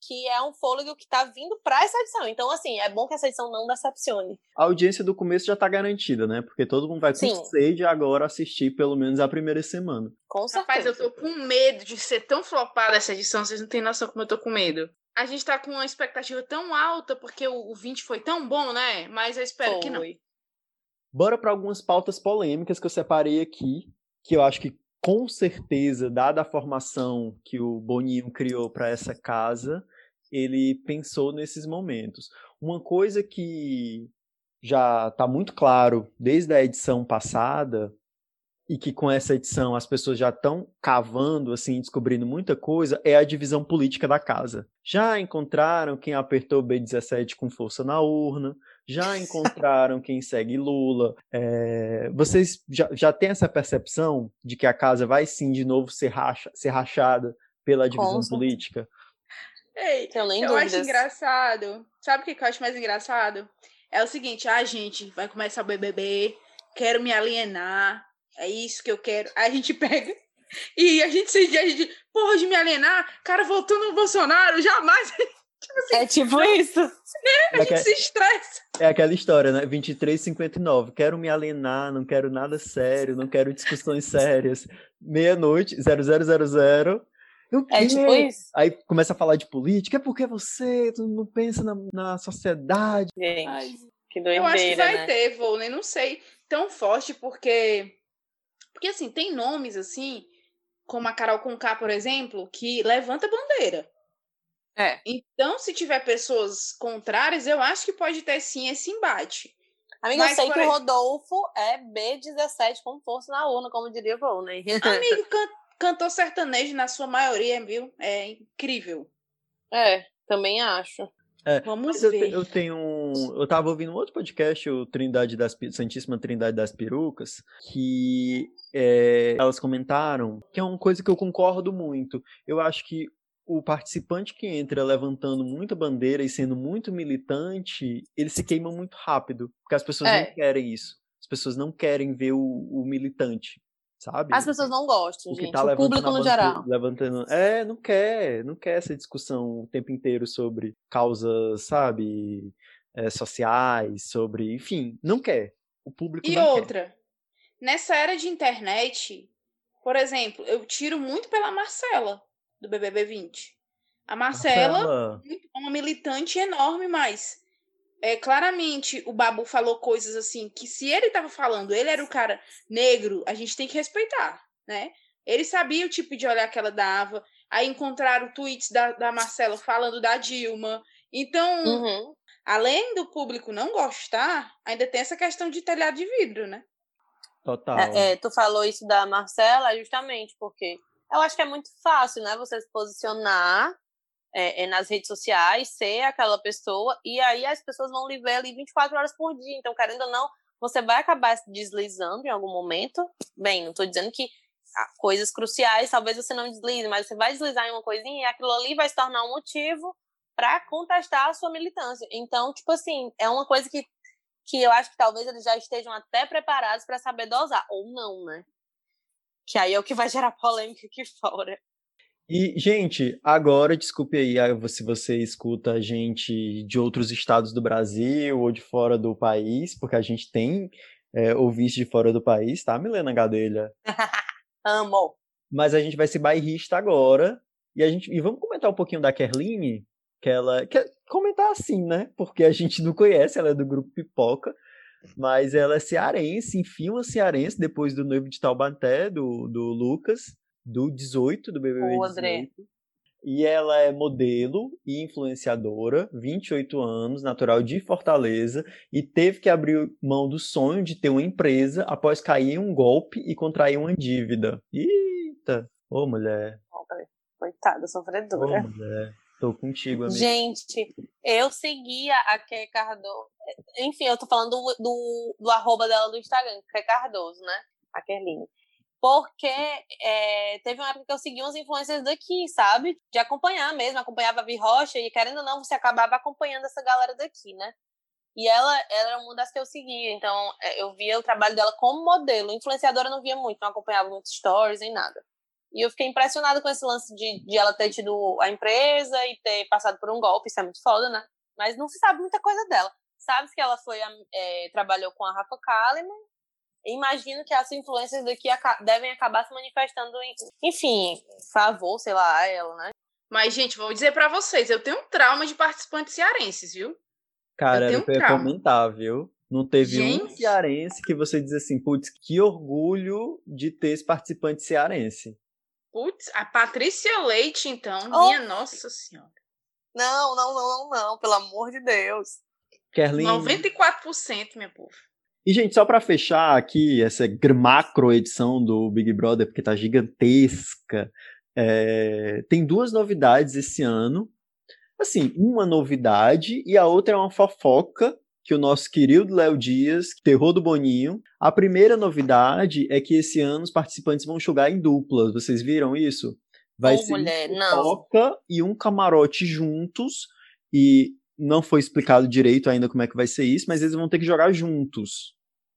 que é um fôlego que tá vindo para essa edição. Então, assim, é bom que essa edição não decepcione. A audiência do começo já tá garantida, né? Porque todo mundo vai com Sim. sede agora assistir pelo menos a primeira semana. Com certeza. Rapaz, eu tô com medo de ser tão flopada essa edição, vocês não têm noção como eu tô com medo. A gente tá com uma expectativa tão alta porque o 20 foi tão bom, né? Mas eu espero foi. que não. Bora para algumas pautas polêmicas que eu separei aqui, que eu acho que com certeza, dada a formação que o Boninho criou para essa casa, ele pensou nesses momentos. Uma coisa que já está muito claro desde a edição passada e que com essa edição as pessoas já estão cavando, assim, descobrindo muita coisa, é a divisão política da casa. Já encontraram quem apertou B17 com força na urna, já encontraram quem segue Lula. É, vocês já, já têm essa percepção de que a casa vai sim de novo ser, racha, ser rachada pela divisão política? Ei, eu acho engraçado. Sabe o que eu acho mais engraçado? É o seguinte, a ah, gente vai começar o BBB, quero me alienar, é isso que eu quero. Aí a gente [LAUGHS] pega e a gente se a gente, porra, de me alienar, cara voltou no Bolsonaro, jamais [LAUGHS] Tipo assim, é tipo isso. Né? A gente se estressa. É aquela história, né? 23,59. Quero me alienar, não quero nada sério, não quero discussões sérias. Meia-noite, 0000. É tipo isso. Aí começa a falar de política. É porque você não pensa na, na sociedade. Gente, Ai, que doideira, Eu acho que vai né? ter, Volney, não sei. Tão forte, porque... Porque, assim, tem nomes, assim, como a Carol Conká, por exemplo, que levanta bandeira. É. Então, se tiver pessoas contrárias, eu acho que pode ter sim esse embate. Amiga, Mas, eu sei que o Rodolfo é B17 com força na urna, como diria o Volney. Amigo, [LAUGHS] can cantor sertanejo na sua maioria, viu? É incrível. É, também acho. É, Vamos ver. Eu, eu, tenho um, eu tava ouvindo um outro podcast, o Trindade das Santíssima Trindade das Perucas, que é, elas comentaram que é uma coisa que eu concordo muito. Eu acho que o participante que entra levantando muita bandeira e sendo muito militante, ele se queima muito rápido, porque as pessoas é. não querem isso. As pessoas não querem ver o, o militante, sabe? As pessoas não gostam, o gente. Tá o público no geral. Levantando, é, não quer, não quer essa discussão o tempo inteiro sobre causas, sabe, é, sociais, sobre, enfim, não quer. O público e não outra, quer. nessa era de internet, por exemplo, eu tiro muito pela Marcela do BBB 20. A Marcela, Marcela. uma militante enorme, mas é, claramente o Babu falou coisas assim que se ele estava falando, ele era o cara negro, a gente tem que respeitar, né? Ele sabia o tipo de olhar que ela dava. Aí encontraram tweets da, da Marcela falando da Dilma. Então, uhum. além do público não gostar, ainda tem essa questão de telhado de vidro, né? Total. É, é, tu falou isso da Marcela justamente porque eu acho que é muito fácil, né? Você se posicionar é, é, nas redes sociais, ser aquela pessoa, e aí as pessoas vão lhe ver ali 24 horas por dia. Então, querendo ou não, você vai acabar se deslizando em algum momento. Bem, não estou dizendo que coisas cruciais talvez você não deslize, mas você vai deslizar em uma coisinha e aquilo ali vai se tornar um motivo para contestar a sua militância. Então, tipo assim, é uma coisa que, que eu acho que talvez eles já estejam até preparados para saber dosar, ou não, né? Que aí é o que vai gerar polêmica aqui fora. E, gente, agora, desculpe aí se você escuta a gente de outros estados do Brasil ou de fora do país, porque a gente tem é, ouvintes de fora do país, tá, Milena Gadelha? [LAUGHS] Amo! Mas a gente vai ser bairrista agora, e a gente e vamos comentar um pouquinho da Kerline, que ela... quer comentar assim, né? Porque a gente não conhece, ela é do Grupo Pipoca, mas ela é cearense, enfim, uma cearense, depois do noivo de Taubaté, do, do Lucas, do 18, do BBB Ô, 18. E ela é modelo e influenciadora, 28 anos, natural de Fortaleza, e teve que abrir mão do sonho de ter uma empresa após cair em um golpe e contrair uma dívida. Eita! Ô, mulher. Coitada, sofredora. Ô, mulher. Tô contigo, amiga. Gente, eu seguia a Ké Cardoso. Enfim, eu tô falando do, do, do arroba dela do Instagram, Ké Cardoso, né? A Kerline. Porque é, teve uma época que eu segui uns influencers daqui, sabe? De acompanhar mesmo, acompanhava a Vi Rocha e querendo ou não, você acabava acompanhando essa galera daqui, né? E ela, ela era uma das que eu seguia, então é, eu via o trabalho dela como modelo. Influenciadora eu não via muito, não acompanhava muitos stories nem nada. E eu fiquei impressionada com esse lance de, de ela ter tido a empresa e ter passado por um golpe, isso é muito foda, né? Mas não se sabe muita coisa dela. Sabe que ela foi é, trabalhou com a Rafa Kalimann. Imagino que as influências daqui devem acabar se manifestando, em, enfim, favor, sei lá, a ela, né? Mas, gente, vou dizer para vocês, eu tenho um trauma de participantes cearenses, viu? Cara, eu, eu ia comentar, viu? Não teve Gente. um cearense que você diz assim, putz, que orgulho de ter esse participante cearense. Putz, a Patrícia Leite, então, oh. minha nossa senhora. Não, não, não, não, não, pelo amor de Deus. Kerlin. 94%, meu povo. E, gente, só para fechar aqui essa macro edição do Big Brother, porque tá gigantesca, é... tem duas novidades esse ano. Assim, uma novidade e a outra é uma fofoca que o nosso querido Léo Dias, terror do Boninho. A primeira novidade é que esse ano os participantes vão jogar em duplas. Vocês viram isso? Vai oh, ser mulher, Toca e um camarote juntos. E não foi explicado direito ainda como é que vai ser isso, mas eles vão ter que jogar juntos.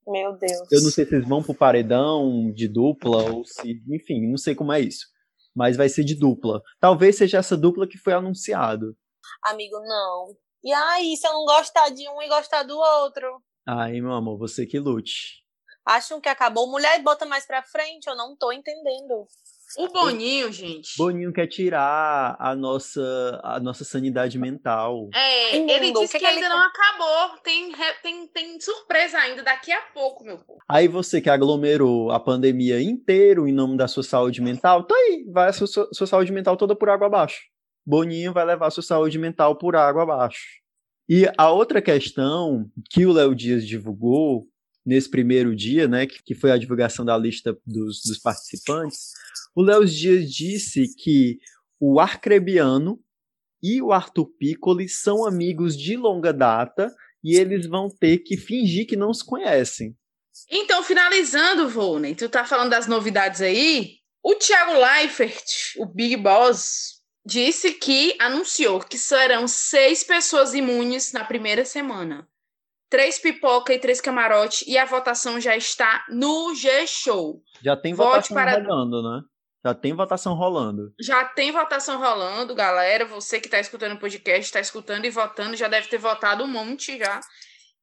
Meu Deus. Eu não sei se eles vão pro paredão de dupla ou se. Enfim, não sei como é isso. Mas vai ser de dupla. Talvez seja essa dupla que foi anunciado. Amigo, não. E aí, se eu não gostar de um e gostar do outro? Aí, meu amor, você que lute. Acham que acabou. Mulher bota mais pra frente, eu não tô entendendo. O Boninho, gente. Boninho quer tirar a nossa, a nossa sanidade mental. É, ele disse que, que, ainda ele... não acabou. Tem, tem, tem surpresa ainda daqui a pouco, meu povo. Aí você que aglomerou a pandemia inteiro em nome da sua saúde mental, tá aí, vai a sua, sua saúde mental toda por água abaixo. Boninho vai levar a sua saúde mental por água abaixo. E a outra questão que o Léo Dias divulgou nesse primeiro dia, né, que, que foi a divulgação da lista dos, dos participantes, o Léo Dias disse que o Arcrebiano e o Arthur Piccoli são amigos de longa data e eles vão ter que fingir que não se conhecem. Então, finalizando, Volney, tu tá falando das novidades aí? O Thiago Leifert, o Big Boss, disse que anunciou que serão seis pessoas imunes na primeira semana três pipoca e três camarote e a votação já está no G-Show. Já tem Vote votação para... rolando, né? Já tem votação rolando. Já tem votação rolando, galera. Você que está escutando o podcast, está escutando e votando, já deve ter votado um monte já.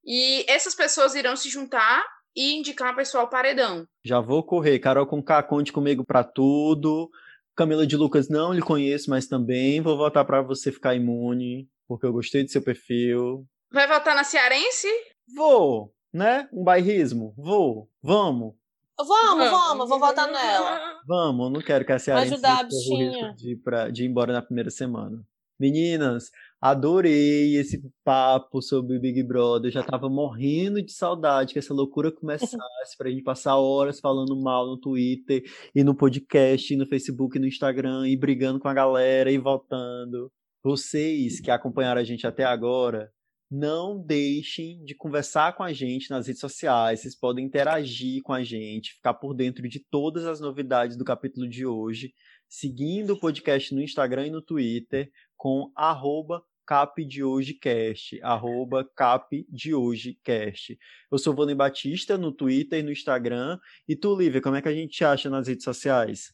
E essas pessoas irão se juntar e indicar o pessoal paredão. Já vou correr. Carol com K, conte comigo para tudo. Camila de Lucas, não lhe conheço, mas também vou votar para você ficar imune, porque eu gostei do seu perfil. Vai votar na Cearense? Vou, né? Um bairrismo? Vou. Vamos. Vamos, vamos, vou votar nela. [LAUGHS] Vamos, não quero que a Cearense ajudar a bichinha. De, pra, de ir embora na primeira semana. Meninas, adorei esse papo sobre Big Brother. Eu já tava morrendo de saudade que essa loucura [LAUGHS] começasse pra gente passar horas falando mal no Twitter e no podcast, e no Facebook, e no Instagram, e brigando com a galera e votando. Vocês que acompanharam a gente até agora, não deixem de conversar com a gente nas redes sociais. Vocês podem interagir com a gente, ficar por dentro de todas as novidades do capítulo de hoje, seguindo o podcast no Instagram e no Twitter com arroba Cap de Hoje Cast, arroba Cap de Hoje Cast. Eu sou Vônei Batista no Twitter e no Instagram. E tu, Lívia, como é que a gente te acha nas redes sociais?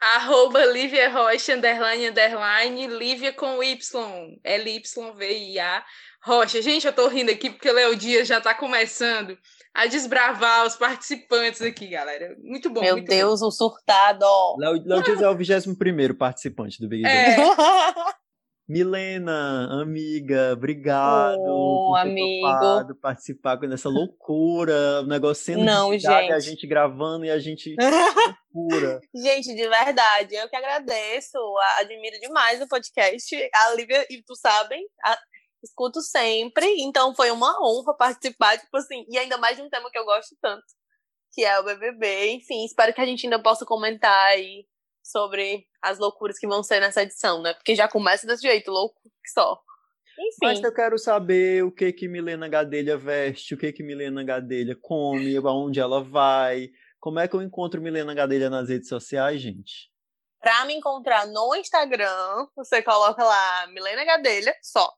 Arroba Lívia Rocha, underline, underline, Lívia com Y, L-Y-V-I-A, Rocha. Gente, eu tô rindo aqui porque o Léo Dias já tá começando a desbravar os participantes aqui, galera. Muito bom. Meu muito Deus, bom. um surtado. Léo, Léo Dias é o 21 participante do Big Brother. É. [LAUGHS] Milena, amiga, obrigado oh, por amigo. participar dessa loucura, o negócio sendo Não, gente. a gente gravando e a gente [LAUGHS] loucura. Gente, de verdade, eu que agradeço, admiro demais o podcast. A Lívia e tu sabem, a, escuto sempre, então foi uma honra participar, tipo assim, e ainda mais de um tema que eu gosto tanto, que é o BBB. Enfim, espero que a gente ainda possa comentar aí sobre as loucuras que vão ser nessa edição, né? Porque já começa desse jeito, louco que só. Enfim. Mas eu quero saber o que que Milena Gadelha veste, o que que Milena Gadelha come, aonde ela vai. Como é que eu encontro Milena Gadelha nas redes sociais, gente? Pra me encontrar no Instagram, você coloca lá Milena Gadelha, só.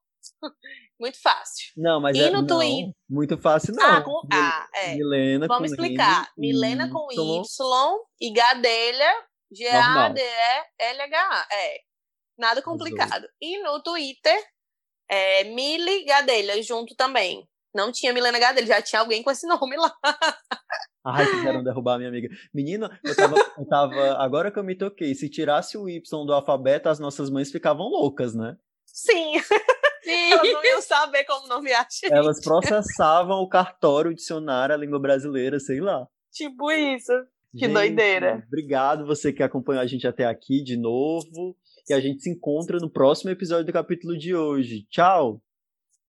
[LAUGHS] Muito fácil. Não, mas e é, no não, Twitter. Muito fácil, não. Ah, com, ah é. Milena Vamos explicar. Milena com Y e Gadelha G-A-D-E-L-H-A. É. Nada complicado. E no Twitter, é Mili Gadelha, junto também. Não tinha Milena Gadelha, já tinha alguém com esse [LAUGHS] nome lá. Ai, quiseram derrubar a minha amiga. Menina, eu tava, eu tava. Agora que eu me toquei, se tirasse o Y do alfabeto, as nossas mães ficavam loucas, né? Sim. [LAUGHS] Sim. Elas não iam saber como nomear. Gente. Elas processavam o cartório, o dicionário, a língua brasileira, sei lá. Tipo isso. Que gente, doideira. Obrigado você que acompanhou a gente até aqui de novo. E a gente se encontra no próximo episódio do capítulo de hoje. Tchau!